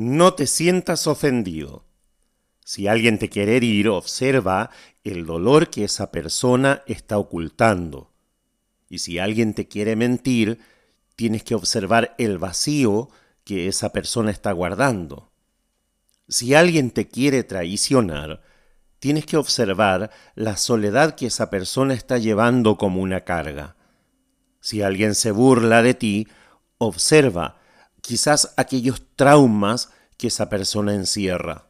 No te sientas ofendido. Si alguien te quiere herir, observa el dolor que esa persona está ocultando. Y si alguien te quiere mentir, tienes que observar el vacío que esa persona está guardando. Si alguien te quiere traicionar, tienes que observar la soledad que esa persona está llevando como una carga. Si alguien se burla de ti, observa quizás aquellos traumas que esa persona encierra.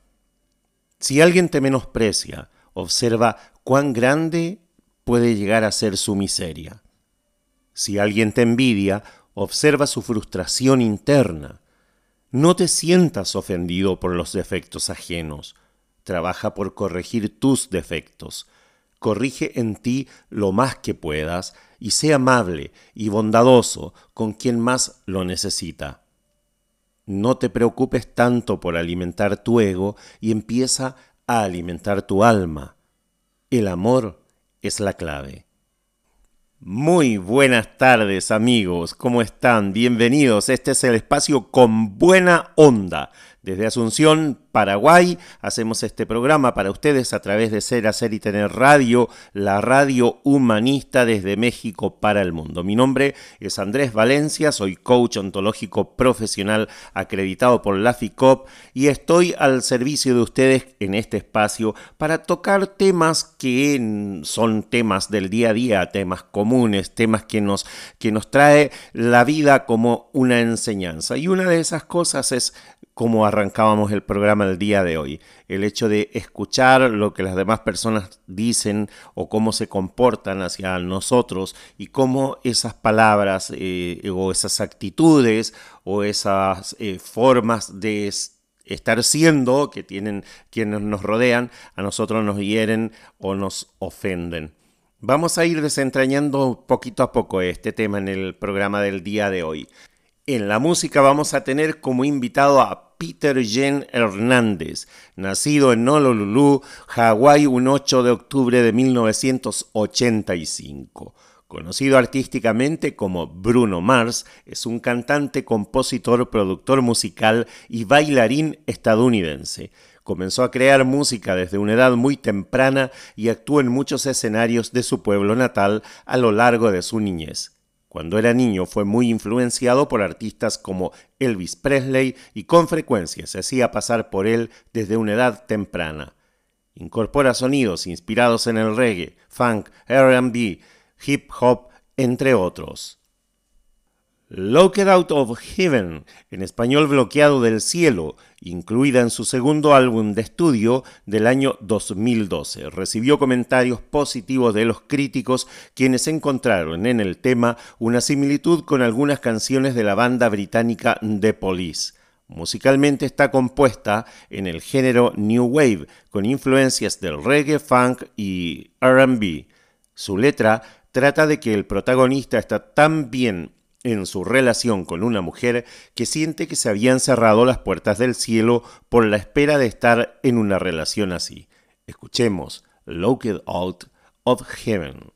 Si alguien te menosprecia, observa cuán grande puede llegar a ser su miseria. Si alguien te envidia, observa su frustración interna. No te sientas ofendido por los defectos ajenos. Trabaja por corregir tus defectos. Corrige en ti lo más que puedas y sé amable y bondadoso con quien más lo necesita. No te preocupes tanto por alimentar tu ego y empieza a alimentar tu alma. El amor es la clave. Muy buenas tardes amigos, ¿cómo están? Bienvenidos, este es el espacio con buena onda. Desde Asunción, Paraguay, hacemos este programa para ustedes a través de Ser, Hacer y Tener Radio, la radio humanista desde México para el mundo. Mi nombre es Andrés Valencia, soy coach ontológico profesional acreditado por la FICOP y estoy al servicio de ustedes en este espacio para tocar temas que son temas del día a día, temas comunes, temas que nos, que nos trae la vida como una enseñanza. Y una de esas cosas es cómo arrancábamos el programa del día de hoy. El hecho de escuchar lo que las demás personas dicen o cómo se comportan hacia nosotros y cómo esas palabras eh, o esas actitudes o esas eh, formas de estar siendo que tienen quienes nos rodean, a nosotros nos hieren o nos ofenden. Vamos a ir desentrañando poquito a poco este tema en el programa del día de hoy. En la música vamos a tener como invitado a Peter Jen Hernández, nacido en Honolulu, Hawái, un 8 de octubre de 1985. Conocido artísticamente como Bruno Mars, es un cantante, compositor, productor musical y bailarín estadounidense. Comenzó a crear música desde una edad muy temprana y actuó en muchos escenarios de su pueblo natal a lo largo de su niñez. Cuando era niño fue muy influenciado por artistas como Elvis Presley y con frecuencia se hacía pasar por él desde una edad temprana. Incorpora sonidos inspirados en el reggae, funk, RB, hip hop, entre otros. Locked Out of Heaven, en español bloqueado del cielo, incluida en su segundo álbum de estudio del año 2012. Recibió comentarios positivos de los críticos quienes encontraron en el tema una similitud con algunas canciones de la banda británica The Police. Musicalmente está compuesta en el género New Wave, con influencias del reggae, funk y RB. Su letra trata de que el protagonista está tan bien en su relación con una mujer que siente que se habían cerrado las puertas del cielo por la espera de estar en una relación así. Escuchemos Locked Out of Heaven.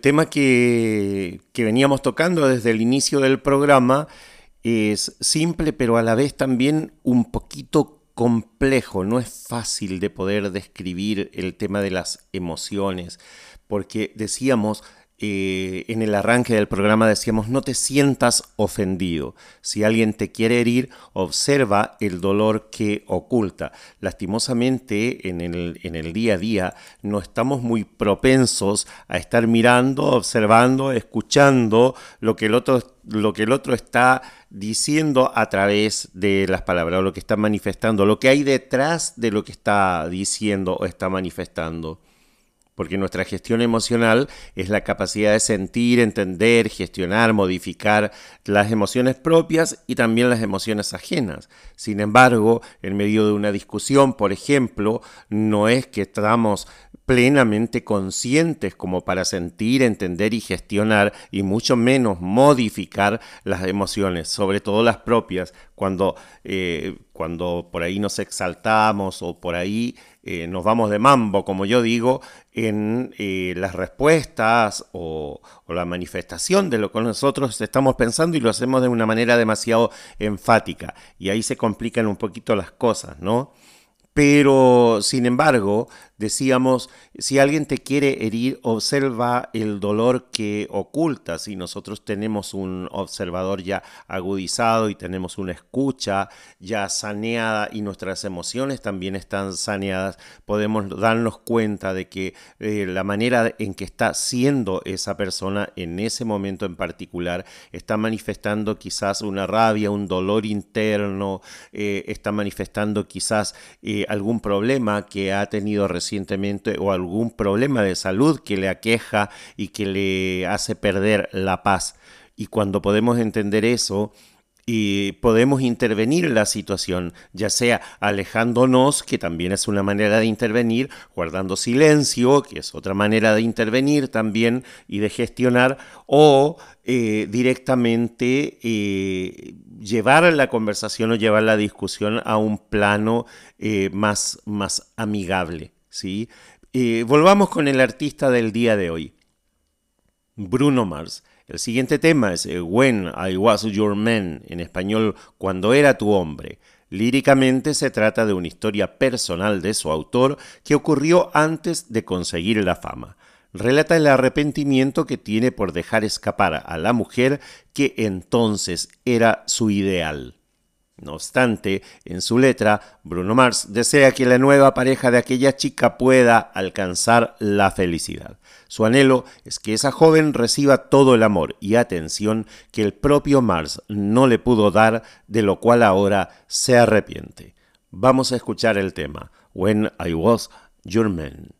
El tema que, que veníamos tocando desde el inicio del programa es simple, pero a la vez también un poquito complejo. No es fácil de poder describir el tema de las emociones, porque decíamos, eh, en el arranque del programa decíamos, no te sientas ofendido. Si alguien te quiere herir, observa el dolor que oculta. Lastimosamente, en el, en el día a día, no estamos muy propensos a estar mirando, observando, escuchando lo que el otro, lo que el otro está diciendo a través de las palabras, o lo que está manifestando, lo que hay detrás de lo que está diciendo o está manifestando porque nuestra gestión emocional es la capacidad de sentir, entender, gestionar, modificar las emociones propias y también las emociones ajenas. Sin embargo, en medio de una discusión, por ejemplo, no es que estamos plenamente conscientes como para sentir, entender y gestionar y mucho menos modificar las emociones, sobre todo las propias, cuando, eh, cuando por ahí nos exaltamos o por ahí eh, nos vamos de mambo, como yo digo, en eh, las respuestas o, o, la manifestación de lo que nosotros estamos pensando y lo hacemos de una manera demasiado enfática. Y ahí se complican un poquito las cosas, ¿no? Pero, sin embargo, decíamos, si alguien te quiere herir, observa el dolor que oculta. Si nosotros tenemos un observador ya agudizado y tenemos una escucha ya saneada y nuestras emociones también están saneadas, podemos darnos cuenta de que eh, la manera en que está siendo esa persona en ese momento en particular está manifestando quizás una rabia, un dolor interno, eh, está manifestando quizás... Eh, algún problema que ha tenido o algún problema de salud que le aqueja y que le hace perder la paz. Y cuando podemos entender eso, y podemos intervenir en la situación, ya sea alejándonos, que también es una manera de intervenir, guardando silencio, que es otra manera de intervenir también y de gestionar, o eh, directamente eh, llevar la conversación o llevar la discusión a un plano eh, más, más amigable. ¿Sí? volvamos con el artista del día de hoy, Bruno Mars. El siguiente tema es eh, When I Was Your Man, en español Cuando era tu hombre. Líricamente se trata de una historia personal de su autor que ocurrió antes de conseguir la fama. Relata el arrepentimiento que tiene por dejar escapar a la mujer que entonces era su ideal. No obstante, en su letra, Bruno Mars desea que la nueva pareja de aquella chica pueda alcanzar la felicidad. Su anhelo es que esa joven reciba todo el amor y atención que el propio Mars no le pudo dar, de lo cual ahora se arrepiente. Vamos a escuchar el tema, When I Was Your Man.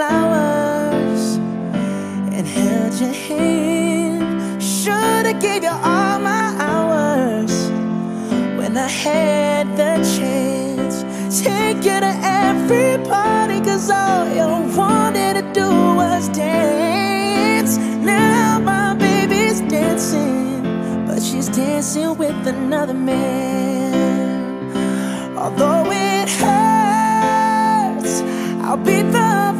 Flowers and held your hand. Should have gave you all my hours when I had the chance. Take you to every party, cause all you wanted to do was dance. Now my baby's dancing, but she's dancing with another man. Although it hurts, I'll be the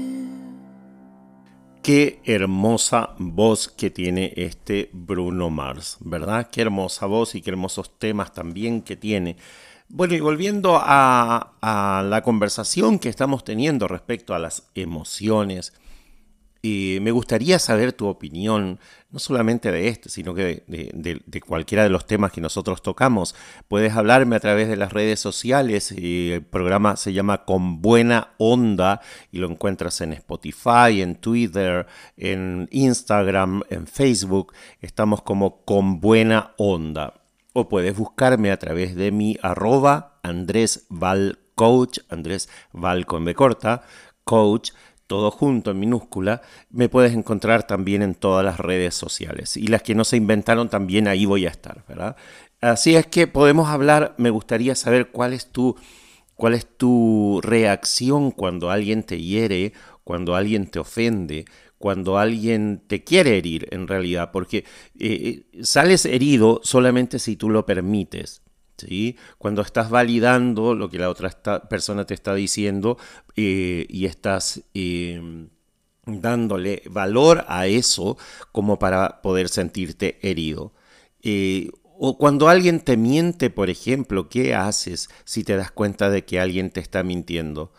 Qué hermosa voz que tiene este Bruno Mars, ¿verdad? Qué hermosa voz y qué hermosos temas también que tiene. Bueno, y volviendo a, a la conversación que estamos teniendo respecto a las emociones, eh, me gustaría saber tu opinión, no solamente de este, sino que de, cualquiera de los temas que nosotros tocamos. Puedes hablarme a través de las redes sociales. el programa se llama Con Buena Onda y lo encuentras en Spotify, en Twitter, en Instagram, en Facebook. Estamos como Con Buena Onda. O puedes buscarme a través de mi arroba Andrés Val Coach, Andrés Val B corta, Coach, todo junto en minúscula, me puedes encontrar también en todas las redes sociales. Y las que no se inventaron también ahí voy a estar, ¿verdad? Así es que podemos hablar, me gustaría saber cuál es tu, cuál es tu reacción cuando alguien te hiere, cuando alguien te ofende, cuando alguien te quiere herir en realidad, porque eh, sales herido solamente si tú lo permites. Cuando estás validando lo que la otra persona te está diciendo eh, y estás eh, dándole valor a eso como para poder sentirte herido. Eh, o cuando alguien te miente, por ejemplo, ¿qué haces si te das cuenta de que alguien te está mintiendo?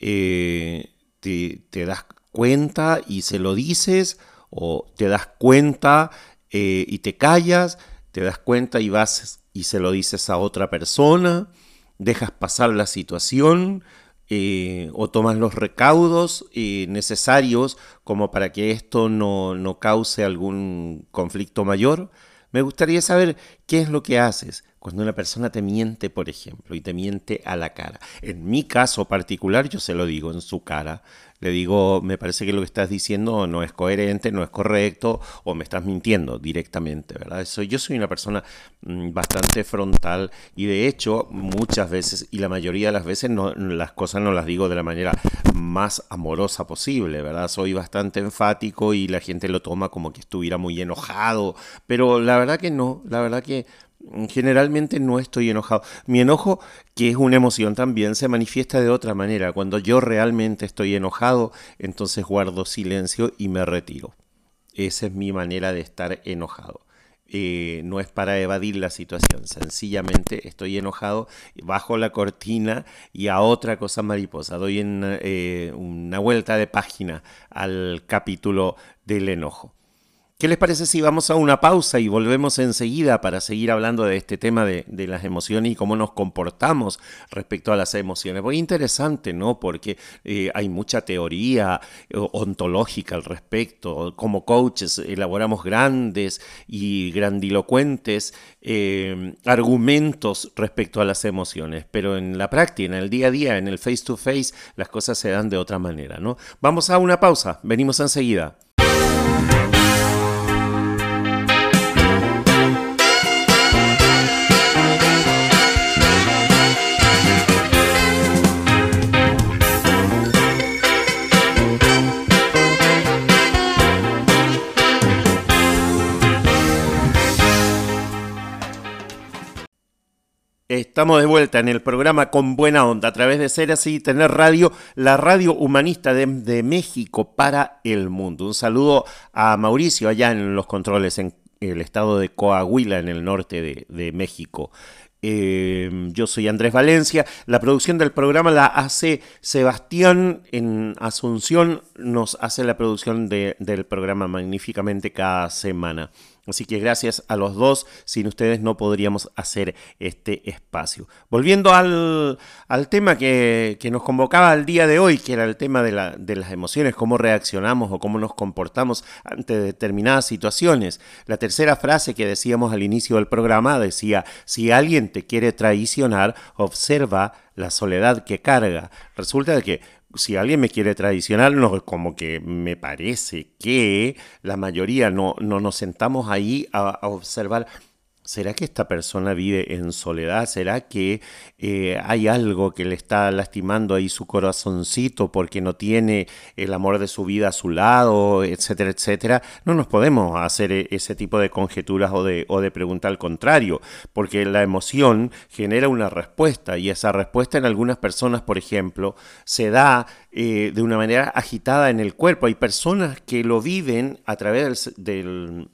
Te, das cuenta y se lo dices? ¿O te das cuenta y te callas? ¿Te das cuenta y vas y se lo dices a otra persona? ¿Dejas pasar la situación? eh, o tomas los recaudos eh, necesarios como para que esto no, no cause algún conflicto mayor. Me gustaría saber qué es lo que haces cuando una persona te miente, por ejemplo, y te miente a la cara. En mi caso particular, yo se lo digo en su cara. Le digo, me parece que lo que estás diciendo no es coherente, no es correcto, o me estás mintiendo directamente, ¿verdad? Eso, yo soy una persona mm, bastante frontal y de hecho muchas veces, y la mayoría de las veces, no, las cosas no las digo de la manera más amorosa posible, ¿verdad? Soy bastante enfático y la gente lo toma como que estuviera muy enojado, pero la verdad que no, la verdad que generalmente no estoy enojado. Mi enojo, que es una emoción también, se manifiesta de otra manera. Cuando yo realmente estoy enojado, entonces guardo silencio y me retiro. Esa es mi manera de estar enojado. Eh, no es para evadir la situación, sencillamente estoy enojado, bajo la cortina y a otra cosa mariposa. Doy en, eh, una vuelta de página al capítulo del enojo. ¿Qué les parece si vamos a una pausa y volvemos enseguida para seguir hablando de este tema de, las emociones y cómo nos comportamos respecto a las emociones? Muy interesante, ¿no? Porque eh, hay mucha teoría eh, ontológica al respecto. Como coaches elaboramos grandes y grandilocuentes eh, argumentos respecto a las emociones, pero en la práctica, en el día a día, en el face to face, las cosas se dan de otra manera, ¿no? Vamos a una pausa, venimos enseguida. Estamos de vuelta en el programa Con Buena Onda a través de Ser Así Tener Radio, la radio humanista de, México para el mundo. Un saludo a Mauricio allá en los controles en el estado de Coahuila, en el norte de, México. Eh, yo soy Andrés Valencia. La producción del programa la hace Sebastián en Asunción. Nos hace la producción del programa magníficamente cada semana. Así que gracias a los dos, sin ustedes no podríamos hacer este espacio. Volviendo al, tema que, nos convocaba el día de hoy, que era el tema de, las emociones, cómo reaccionamos o cómo nos comportamos ante determinadas situaciones. La tercera frase que decíamos al inicio del programa decía, si alguien te quiere traicionar, observa la soledad que carga. Resulta que si alguien me quiere traicionar, no, como que me parece que la mayoría no, no nos sentamos ahí a observar ¿Será que esta persona vive en soledad? ¿Será que eh, hay algo que le está lastimando ahí su corazoncito porque no tiene el amor de su vida a su lado, etcétera, etcétera? No nos podemos hacer e, ese tipo de conjeturas o de, o de pregunta al contrario, porque la emoción genera una respuesta y esa respuesta en algunas personas, por ejemplo, se da eh, de una manera agitada en el cuerpo. Hay personas que lo viven a través del del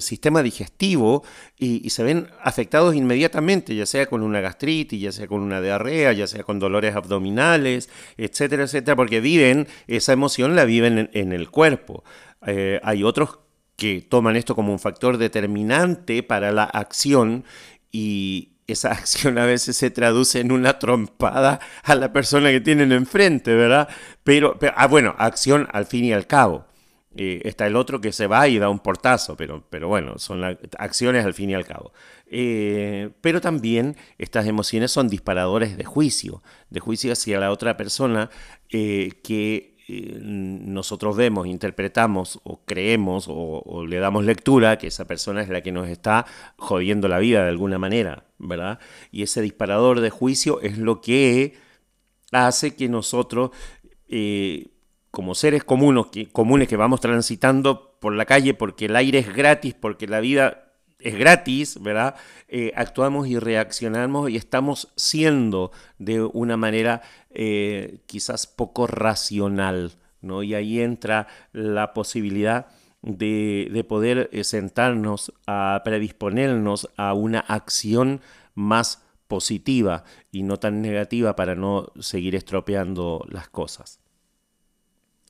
sistema digestivo y, se ven afectados inmediatamente, ya sea con una gastritis, ya sea con una diarrea, ya sea con dolores abdominales, etcétera, etcétera, porque viven, esa emoción la viven en, el cuerpo. Eh, hay otros que toman esto como un factor determinante para la acción y esa acción a veces se traduce en una trompada a la persona que tienen enfrente, ¿verdad? Pero, pero ah, bueno, acción al fin y al cabo. Eh, está el otro que se va y da un portazo, pero, pero bueno, son acciones al fin y al cabo. Eh, pero también estas emociones son disparadores de juicio, de juicio hacia la otra persona eh, que nosotros vemos, interpretamos o creemos o, le damos lectura que esa persona es la que nos está jodiendo la vida de alguna manera, ¿verdad? Y ese disparador de juicio es lo que hace que nosotros como seres comunes que, comunes que vamos transitando por la calle porque el aire es gratis, porque la vida es gratis, ¿verdad? Eh, actuamos y reaccionamos y estamos siendo de una manera eh, quizás poco racional, ¿no? Y ahí entra la posibilidad de, de poder eh, sentarnos a predisponernos a una acción más positiva y no tan negativa para no seguir estropeando las cosas.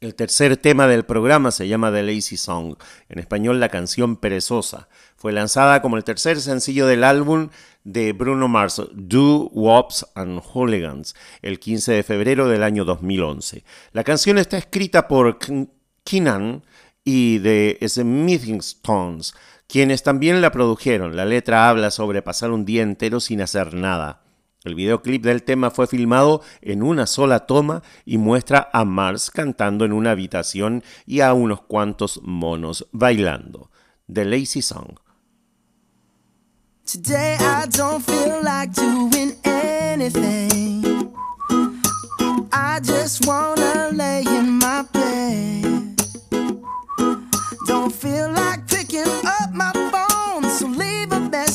El tercer tema del programa se llama The Lazy Song, en español la canción perezosa. Fue lanzada como el tercer sencillo del álbum de Bruno Mars, Do Wops and Hooligans, el 15 de febrero del año 2011. La canción está escrita por Keenan y The Smithing Stones, quienes también la produjeron. La letra habla sobre pasar un día entero sin hacer nada el videoclip del tema fue filmado en una sola toma y muestra a Mars cantando en una habitación y a unos cuantos monos bailando. The Lazy Song. I lay in my. Don't feel like up my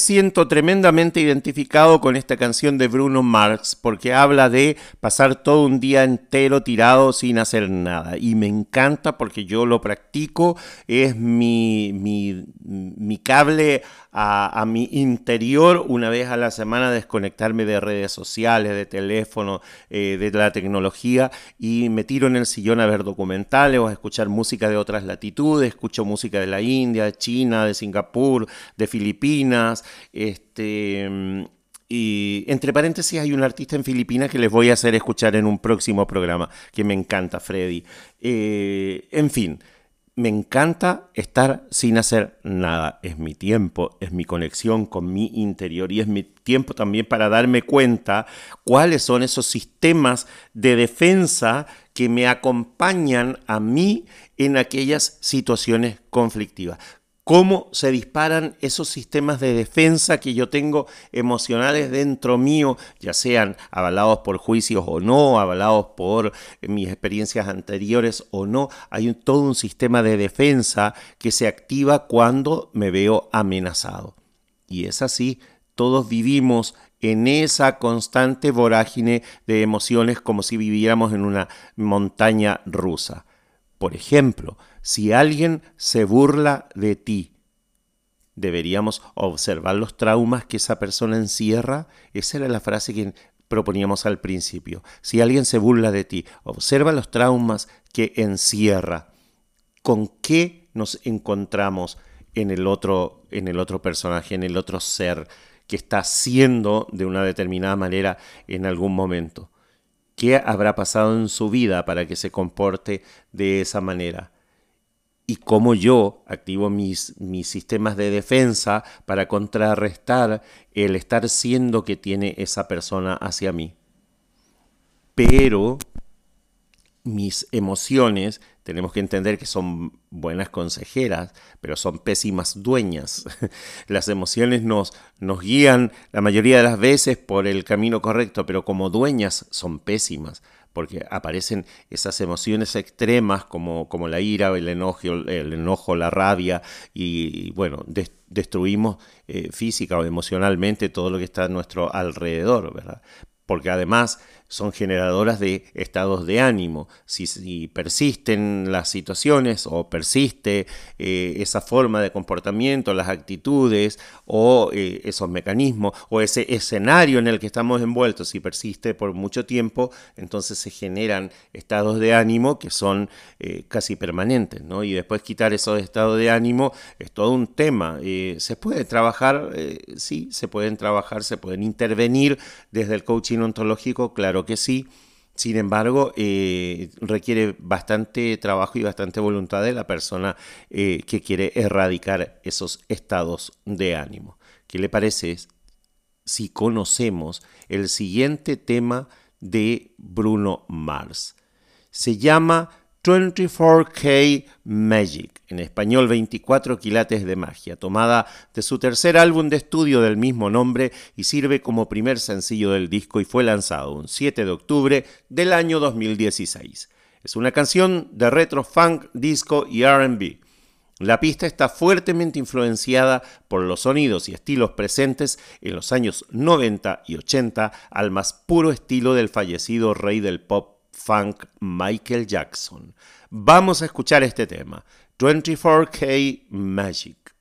siento tremendamente identificado con esta canción de Bruno Mars porque habla de pasar todo un día entero tirado sin hacer nada. Y me encanta porque yo lo practico, es mi, mi, mi cable a, mi interior una vez a la semana desconectarme de redes sociales, de teléfono, eh, de la tecnología y me tiro en el sillón a ver documentales o a escuchar música de otras latitudes, escucho música de la India, de China, de Singapur, de Filipinas, este... Y entre paréntesis hay un artista en Filipinas que les voy a hacer escuchar en un próximo programa, que me encanta, Freddy. Eh, en fin, me encanta estar sin hacer nada. Es mi tiempo, es mi conexión con mi interior y es mi tiempo también para darme cuenta cuáles son esos sistemas de defensa que me acompañan a mí en aquellas situaciones conflictivas cómo se disparan esos sistemas de defensa que yo tengo emocionales dentro mío, ya sean avalados por juicios o no, avalados por mis experiencias anteriores o no. Hay un- todo un sistema de defensa que se activa cuando me veo amenazado. Y es así, todos vivimos en esa constante vorágine de emociones como si viviéramos en una montaña rusa. Por ejemplo, si alguien se burla de ti, deberíamos observar los traumas que esa persona encierra. Esa era la frase que proponíamos al principio. Si alguien se burla de ti, observa los traumas que encierra. ¿Con qué nos encontramos en el otro, en el otro personaje, en el otro ser que está siendo de una determinada manera en algún momento? ¿Qué habrá pasado en su vida para que se comporte de esa manera? y cómo yo activo mis, mis sistemas de defensa para contrarrestar el estar siendo que tiene esa persona hacia mí. Pero mis emociones tenemos que entender que son buenas consejeras, pero son pésimas dueñas. Las emociones nos, nos guían la mayoría de las veces por el camino correcto, pero como dueñas son pésimas porque aparecen esas emociones extremas como, como la ira, el enojo, el enojo, la rabia, y, bueno, des, destruimos eh, física o emocionalmente todo lo que está a nuestro alrededor, ¿verdad? Porque además son generadoras de estados de ánimo. Si, si persisten las situaciones o persiste eh, esa forma de comportamiento, las actitudes o eh, esos mecanismos o ese escenario en el que estamos envueltos, si persiste por mucho tiempo, entonces se generan estados de ánimo que son eh, casi permanentes. ¿no? Y después quitar esos estados de ánimo es todo un tema. Se puede trabajar, sí, se pueden trabajar, se pueden intervenir desde el coaching ontológico, claro que sí. Sin embargo, eh, requiere bastante trabajo y bastante voluntad de la persona eh, que quiere erradicar esos estados de ánimo. ¿qué le parece si conocemos el siguiente tema de Bruno Mars? Se llama 24K Magic, en español 24 quilates de magia, tomada de su tercer álbum de estudio del mismo nombre y sirve como primer sencillo del disco y fue lanzado un 7 de octubre del año 2016. Es una canción de retro funk, disco y RB. La pista está fuertemente influenciada por los sonidos y estilos presentes en los años 90 y 80 al más puro estilo del fallecido rey del pop funk Michael Jackson. Vamos a escuchar este tema, 24K Magic.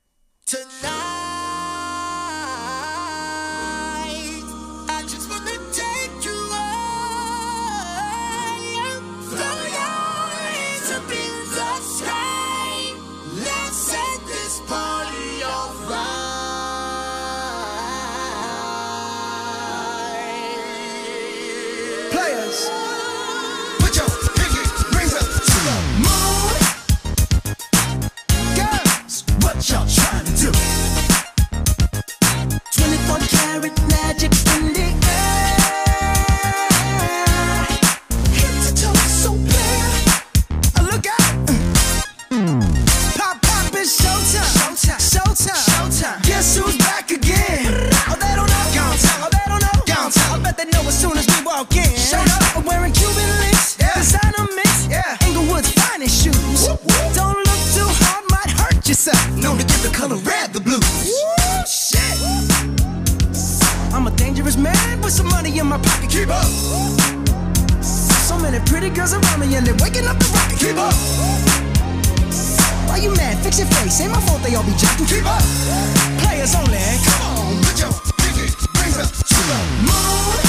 the girls around me and they're waking up the rocket. Keep up. Why you mad? Fix your face. Ain't my fault they all be jacking. Keep up. Players only. Come on, put your pinky rings up to the moon.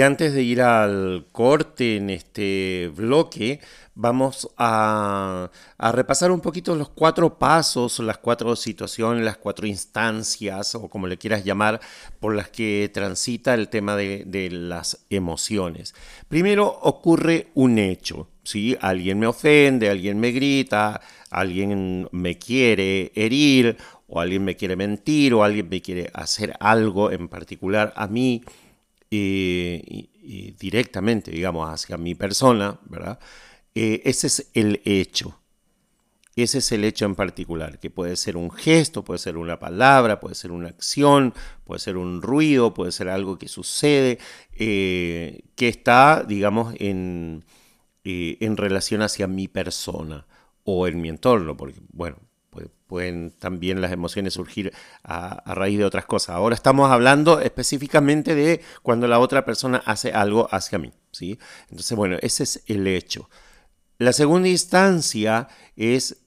Y antes de ir al corte en este bloque, vamos a, repasar un poquito los cuatro pasos, las cuatro situaciones, las cuatro instancias, o como le quieras llamar, por las que transita el tema de, las emociones. Primero ocurre un hecho, ¿sí? Alguien me ofende, alguien me grita, alguien me quiere herir o alguien me quiere mentir, o alguien me quiere hacer algo en particular a mí, eh, directamente, digamos, hacia mi persona, ¿verdad? Eh, ese es el hecho. Ese es el hecho en particular, que puede ser un gesto, puede ser una palabra, puede ser una acción, puede ser un ruido, puede ser algo que sucede, eh, que está, digamos, en, en relación hacia mi persona o en mi entorno, porque, bueno, pueden también las emociones surgir a, raíz de otras cosas. Ahora estamos hablando específicamente de cuando la otra persona hace algo hacia mí. ¿sí? Entonces, bueno, ese es el hecho. La segunda instancia es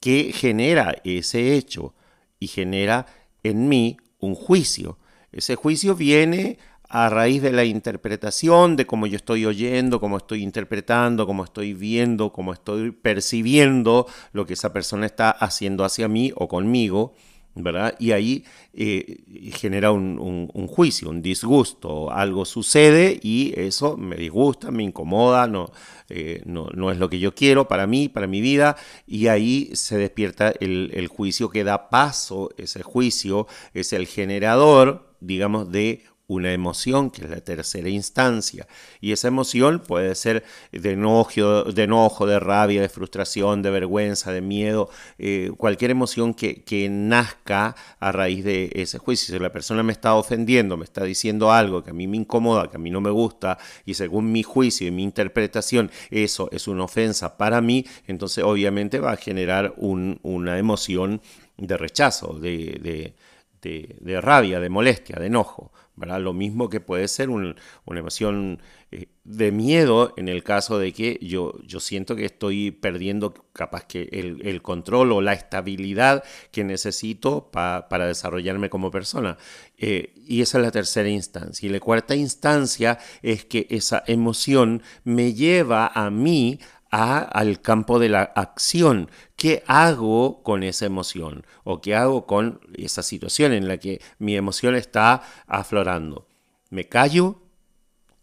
que genera ese hecho y genera en mí un juicio. Ese juicio viene a raíz de la interpretación, de cómo yo estoy oyendo, cómo estoy interpretando, cómo estoy viendo, cómo estoy percibiendo lo que esa persona está haciendo hacia mí o conmigo, ¿verdad? Y ahí eh, genera un, juicio, un disgusto, algo sucede y eso me disgusta, me incomoda, no, eh, no, no, es lo que yo quiero para mí, para mi vida, y ahí se despierta el, el juicio que da paso, ese juicio es el generador, digamos, de una emoción, que es la tercera instancia. Y esa emoción puede ser de enojo, de, enojo, de rabia, de frustración, de vergüenza, de miedo, eh, cualquier emoción que, nazca a raíz de ese juicio. Si la persona me está ofendiendo, me está diciendo algo que a mí me incomoda, que a mí no me gusta, y según mi juicio y mi interpretación, eso es una ofensa para mí, entonces obviamente va a generar una emoción de rechazo, de, de rabia, de molestia, de enojo. Lo mismo que puede ser una emoción eh, de miedo en el caso de que yo, yo siento que estoy perdiendo capaz que el, control o la estabilidad que necesito para desarrollarme como persona. Eh, y esa es la tercera instancia. Y la cuarta instancia es que esa emoción me lleva a mí al campo de la acción. ¿Qué hago con esa emoción? ¿O qué hago con esa situación en la que mi emoción está aflorando? ¿Me callo?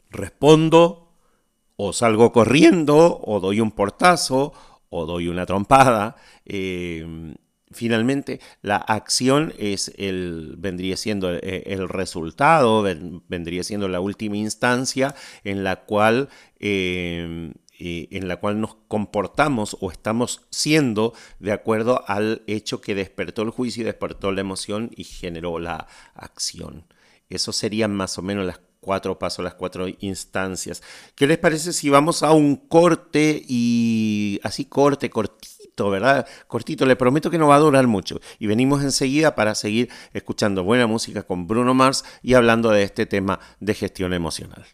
¿Respondo? ¿O salgo corriendo? ¿O doy un portazo? ¿O doy una trompada? Eh, finalmente la acción es el vendría siendo eh, el, resultado vendría siendo la última instancia en la cual eh, en la cual nos comportamos o estamos siendo de acuerdo al hecho que despertó el juicio, despertó la emoción y generó la acción. Eso serían más o menos las cuatro pasos, las cuatro instancias. ¿Qué les parece si vamos a un corte y así corte, cortito, ¿verdad? Cortito, le prometo que no va a durar mucho. Y venimos enseguida para seguir escuchando buena música con Bruno Mars y hablando de este tema de gestión emocional.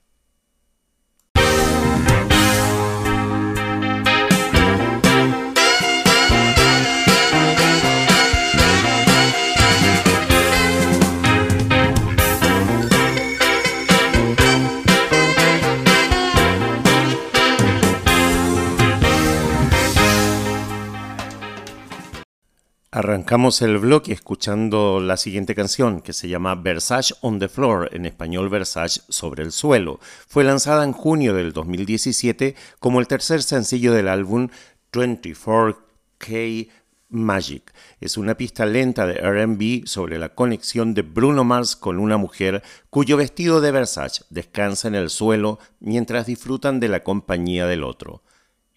Arrancamos el bloque escuchando la siguiente canción que se llama Versace on the Floor, en español Versace sobre el suelo. Fue lanzada en junio del 2017 como el tercer sencillo del álbum 24K Magic. Es una pista lenta de RB sobre la conexión de Bruno Mars con una mujer cuyo vestido de Versace descansa en el suelo mientras disfrutan de la compañía del otro.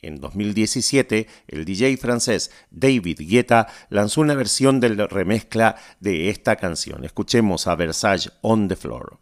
En 2017, el DJ francés David Guetta lanzó una versión de la remezcla de esta canción. Escuchemos a Versace on the Floor.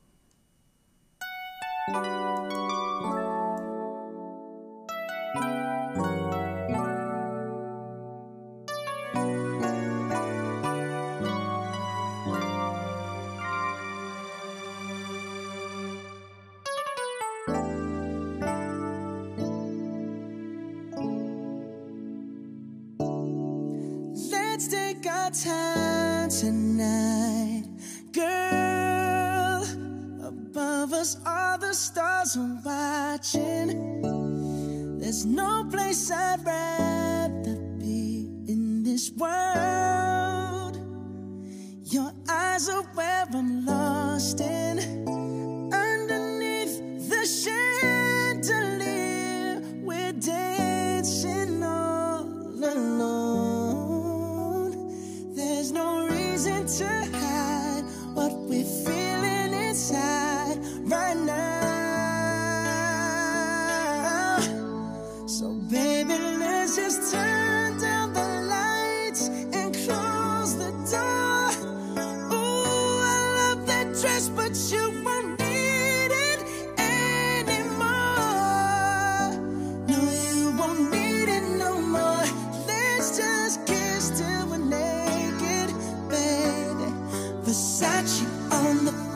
beside you on the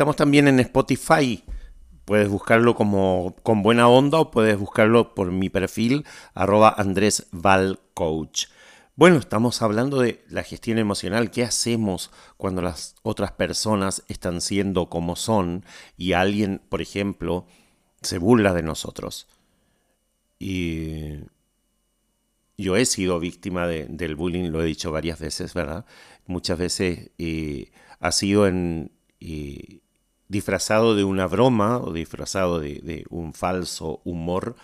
Estamos también en Spotify. Puedes buscarlo como con buena onda o puedes buscarlo por mi perfil arroba Andrés Valcoach. Bueno, estamos hablando de la gestión emocional. ¿Qué hacemos cuando las otras personas están siendo como son y alguien, por ejemplo, se burla de nosotros? Y yo he sido víctima del bullying, lo he dicho varias veces, ¿verdad? Muchas veces eh, ha sido en, eh, disfrazado de una broma o disfrazado de, un falso humor.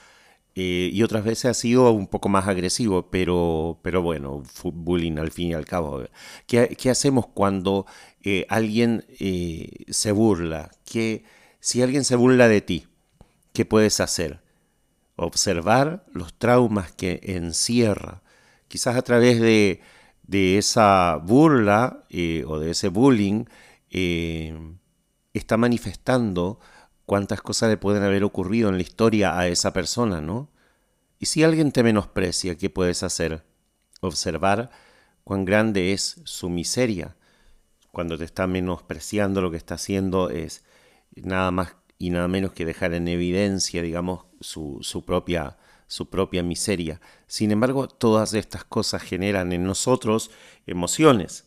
Eh, y otras veces ha sido un poco más agresivo, pero, pero bueno, bullying al fin y al cabo. ¿Qué, qué hacemos cuando eh, alguien eh, se burla? ¿Qué, si alguien se burla de ti, ¿qué puedes hacer? Observar los traumas que encierra. Quizás a través de, de esa burla o de ese bullying está manifestando cuántas cosas le pueden haber ocurrido en la historia a esa persona, ¿no? Y si alguien te menosprecia, ¿qué puedes hacer? Observar cuán grande es su miseria. Cuando te está menospreciando, lo que está haciendo es nada más y nada menos que dejar en evidencia, digamos, su, propia su propia miseria. Sin embargo, todas estas cosas generan en nosotros emociones.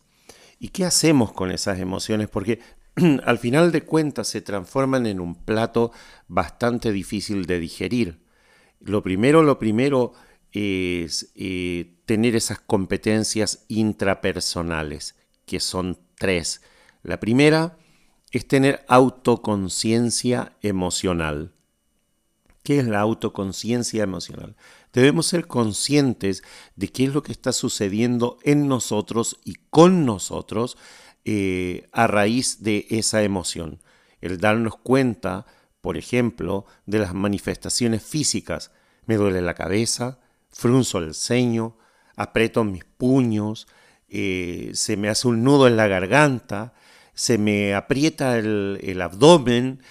¿Y qué hacemos con esas emociones? Porque al final de cuentas se transforman en un plato bastante difícil de digerir. Lo primero, lo primero es eh, tener esas competencias intrapersonales, que son tres. La primera es tener autoconciencia emocional. ¿Qué es la autoconciencia emocional? Debemos ser conscientes de qué es lo que está sucediendo en nosotros y con nosotros eh, a raíz de esa emoción. El darnos cuenta, por ejemplo, de las manifestaciones físicas. Me duele la cabeza, frunzo el ceño, aprieto mis puños, eh, se me hace un nudo en la garganta, se me aprieta el abdomen,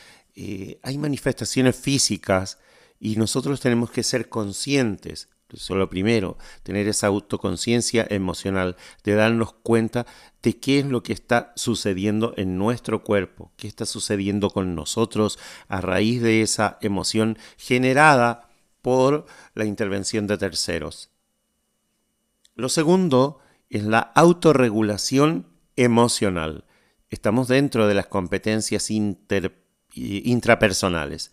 eh, hay manifestaciones físicas y nosotros tenemos que ser conscientes. Eso es lo primero, tener esa autoconciencia emocional, de darnos cuenta de qué es lo que está sucediendo en nuestro cuerpo, qué está sucediendo con nosotros a raíz de esa emoción generada por la intervención de terceros. Lo segundo es la autorregulación emocional. Estamos dentro de las competencias inter intrapersonales.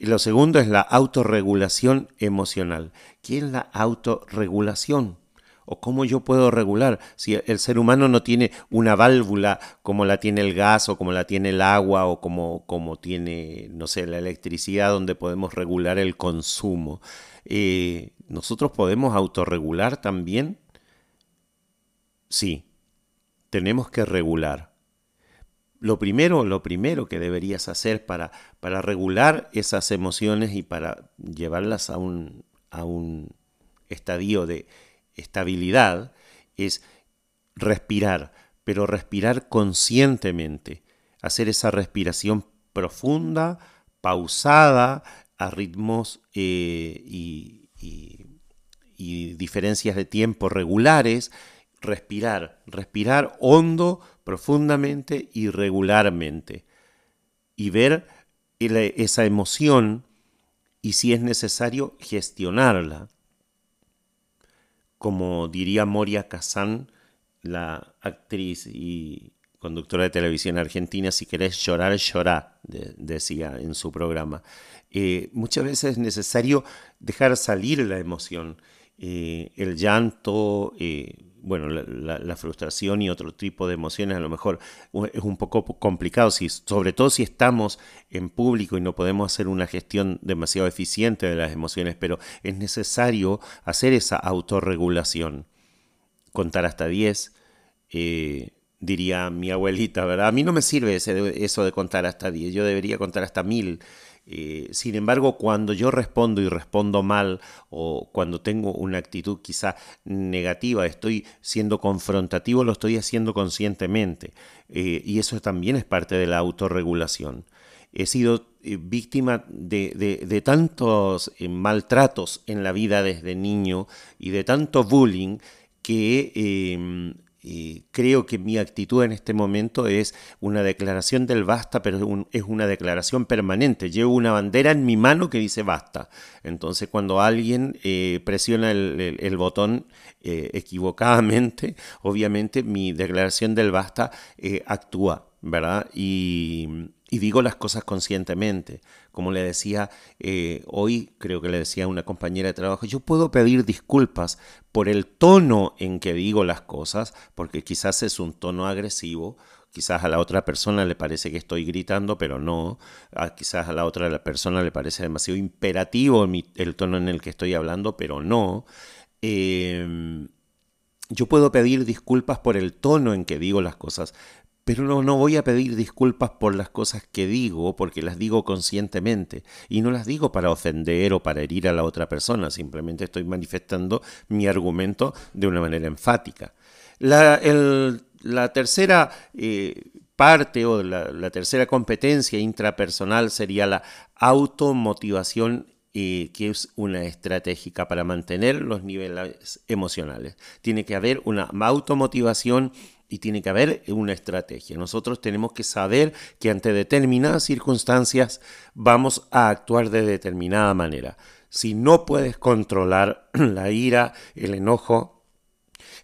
Y lo segundo es la autorregulación emocional. ¿Qué es la autorregulación? ¿O cómo yo puedo regular? Si el ser humano no tiene una válvula como la tiene el gas o como la tiene el agua o como, como tiene, no sé, la electricidad donde podemos regular el consumo. Eh, ¿Nosotros podemos autorregular también? Sí, tenemos que regular lo primero, lo primero que deberías hacer para, para regular esas emociones y para llevarlas a un, a un estadio de estabilidad es respirar, pero respirar conscientemente, hacer esa respiración profunda, pausada, a ritmos eh, y, y diferencias de tiempo regulares, respirar, respirar hondo, profundamente y regularmente. Y ver esa emoción y si es necesario gestionarla. Como diría Moria Kazan, la actriz y conductora de televisión argentina, si querés llorar, llorá, decía en su programa. Eh, muchas veces es necesario dejar salir la emoción. Eh, el llanto, eh, bueno, la, frustración y otro tipo de emociones a lo mejor es un poco complicado, sobre todo si estamos en público y no podemos hacer una gestión demasiado eficiente de las emociones, pero es necesario hacer esa autorregulación. Contar hasta 10, eh, diría mi abuelita, ¿verdad? A mí no me sirve eso de contar hasta 10, yo debería contar hasta 1000 eh, sin embargo, cuando yo respondo y respondo mal o cuando tengo una actitud quizá negativa, estoy siendo confrontativo, lo estoy haciendo conscientemente. Eh, y eso también es parte de la autorregulación. He sido eh, víctima de, tantos maltratos en la vida desde niño y de tanto bullying que creo que mi actitud en este momento es una declaración del basta, pero es una declaración permanente. Llevo una bandera en mi mano que dice basta. Entonces cuando alguien eh, presiona el, botón eh, equivocadamente, obviamente mi declaración del basta eh, actúa, ¿verdad? Y, y digo las cosas conscientemente. Como le decía eh, hoy, creo que le decía a una compañera de trabajo, yo puedo pedir disculpas por el tono en que digo las cosas, porque quizás es un tono agresivo, quizás a la otra persona le parece que estoy gritando, pero no, quizás a la otra persona le parece demasiado imperativo el tono en el que estoy hablando, pero no. Em, yo puedo pedir disculpas por el tono en que digo las cosas, pero no, no voy a pedir disculpas por las cosas que digo, porque las digo conscientemente. Y no las digo para ofender o para herir a la otra persona, simplemente estoy manifestando mi argumento de una manera enfática. La, tercera eh, parte o la, la, tercera competencia intrapersonal sería la automotivación eh, que es una estratégica para mantener los niveles emocionales. Tiene que haber una automotivación y tiene que haber una estrategia. Nosotros tenemos que saber que ante determinadas circunstancias vamos a actuar de determinada manera. Si no puedes controlar la ira, el enojo,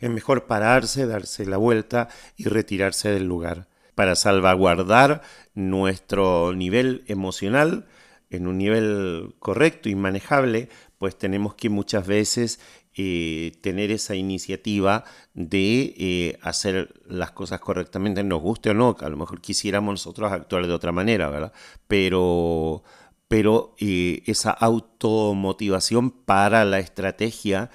es mejor pararse, darse la vuelta y retirarse del lugar para salvaguardar nuestro nivel emocional en un nivel correcto y manejable, pues tenemos que muchas veces eh, tener esa iniciativa de eh, hacer las cosas correctamente, nos guste o no, a lo mejor quisiéramos nosotros actuar de otra manera, ¿verdad? Pero, pero eh, esa automotivación para la estrategia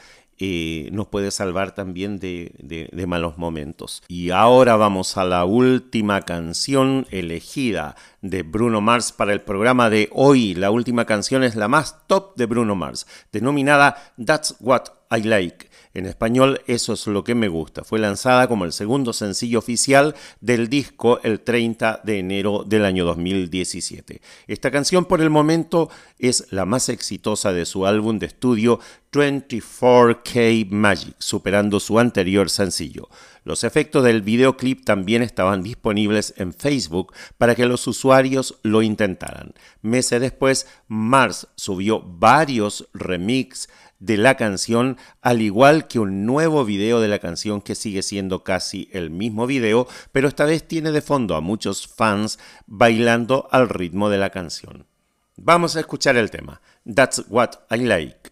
nos puede salvar también de, de, malos momentos. Y ahora vamos a la última canción elegida de Bruno Mars para el programa de hoy. La última canción es la más top de Bruno Mars, denominada That's What I Like. En español, Eso es lo que me gusta. Fue lanzada como el segundo sencillo oficial del disco el 30 de enero del año 2017. Esta canción por el momento es la más exitosa de su álbum de estudio 24K Magic, superando su anterior sencillo. Los efectos del videoclip también estaban disponibles en Facebook para que los usuarios lo intentaran. Meses después, Mars subió varios remixes de la canción, al igual que un nuevo video de la canción que sigue siendo casi el mismo video, pero esta vez tiene de fondo a muchos fans bailando al ritmo de la canción. Vamos a escuchar el tema. That's what I like.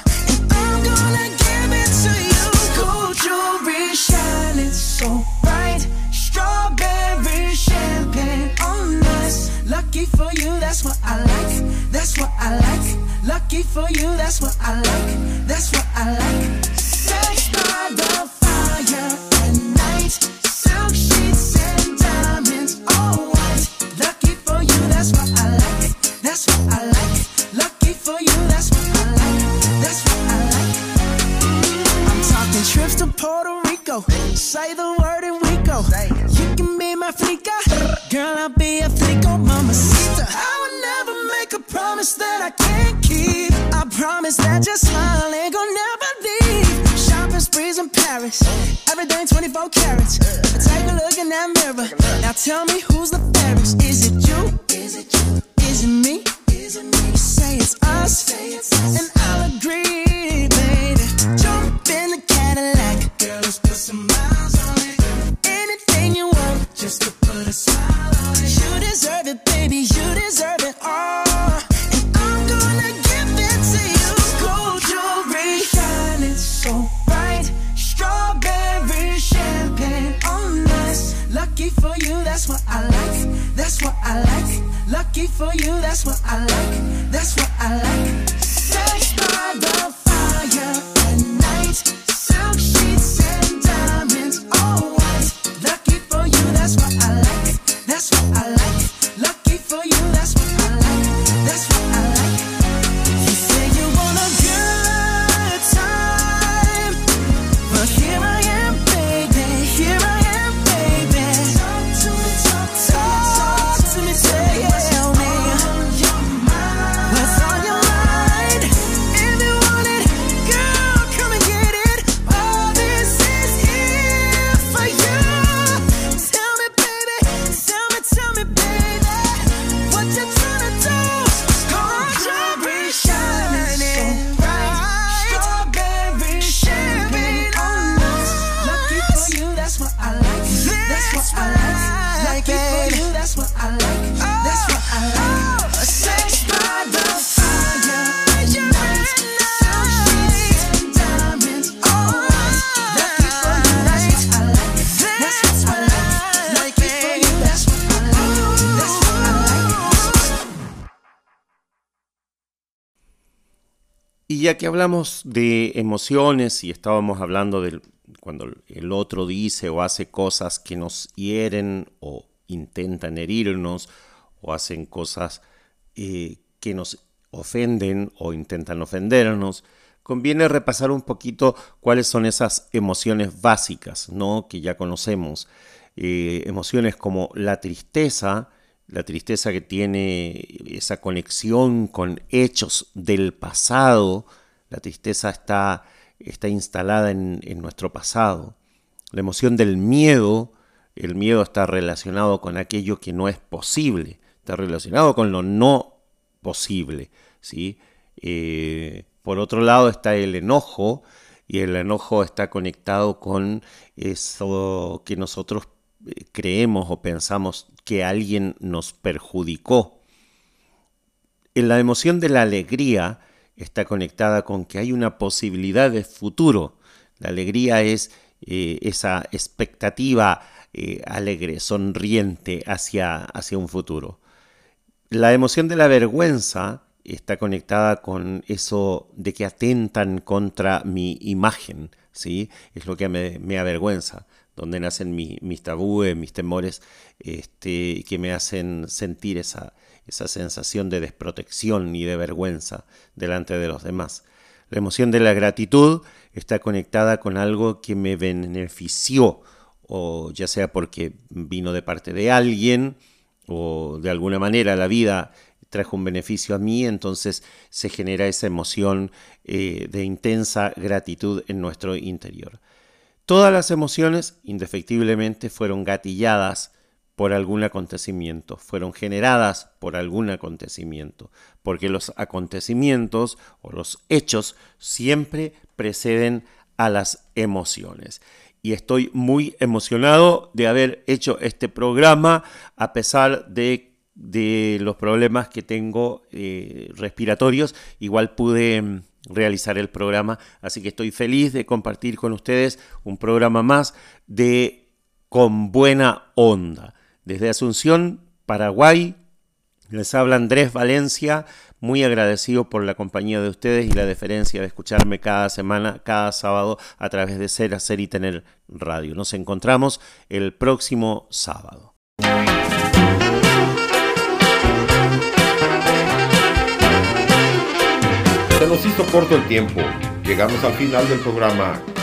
For you, that's what I like. That's what I like. Lucky for you, that's what I like. That's what I like. Sex by the fire at night. Silk sheets and diamonds, all white. Lucky for you, that's what Tell me who's ya que hablamos de emociones y estábamos hablando de cuando el otro dice o hace cosas que nos hieren o intentan herirnos o hacen cosas eh, que nos ofenden o intentan ofendernos, conviene repasar un poquito cuáles son esas emociones básicas, ¿no? Que ya conocemos. Eh, emociones como la tristeza, la tristeza que tiene esa conexión con hechos del pasado, la tristeza está, está instalada en, en nuestro pasado. La emoción del miedo, el miedo está relacionado con aquello que no es posible, está relacionado con lo no posible. ¿sí? Eh, por otro lado está el enojo, y el enojo está conectado con eso que nosotros eh, creemos o pensamos que alguien nos perjudicó. En la emoción de la alegría está conectada con que hay una posibilidad de futuro. La alegría es eh, esa expectativa alegre, sonriente hacia, hacia un futuro. La emoción de la vergüenza está conectada con eso de que atentan contra mi imagen, ¿sí? Es lo que me, avergüenza, donde nacen mis tabúes, mis temores, este, que me hacen sentir esa, esa sensación de desprotección y de vergüenza delante de los demás. La emoción de la gratitud está conectada con algo que me benefició, o ya sea porque vino de parte de alguien, o de alguna manera la vida trajo un beneficio a mí, entonces se genera esa emoción eh, de intensa gratitud en nuestro interior. Todas las emociones, indefectiblemente, fueron gatilladas por algún acontecimiento, fueron generadas por algún acontecimiento, porque los acontecimientos o los hechos siempre preceden a las emociones. Y estoy muy emocionado de haber hecho este programa a pesar de de los problemas que tengo eh, respiratorios, igual pude mm, realizar el programa, así que estoy feliz de compartir con ustedes un programa más de Con Buena Onda. Desde Asunción, Paraguay, les habla Andrés Valencia, muy agradecido por la compañía de ustedes y la deferencia de escucharme cada semana, cada sábado a través de Ser, Hacer y Tener Radio. Nos encontramos el próximo sábado. Se nos hizo corto el tiempo. Llegamos al final del programa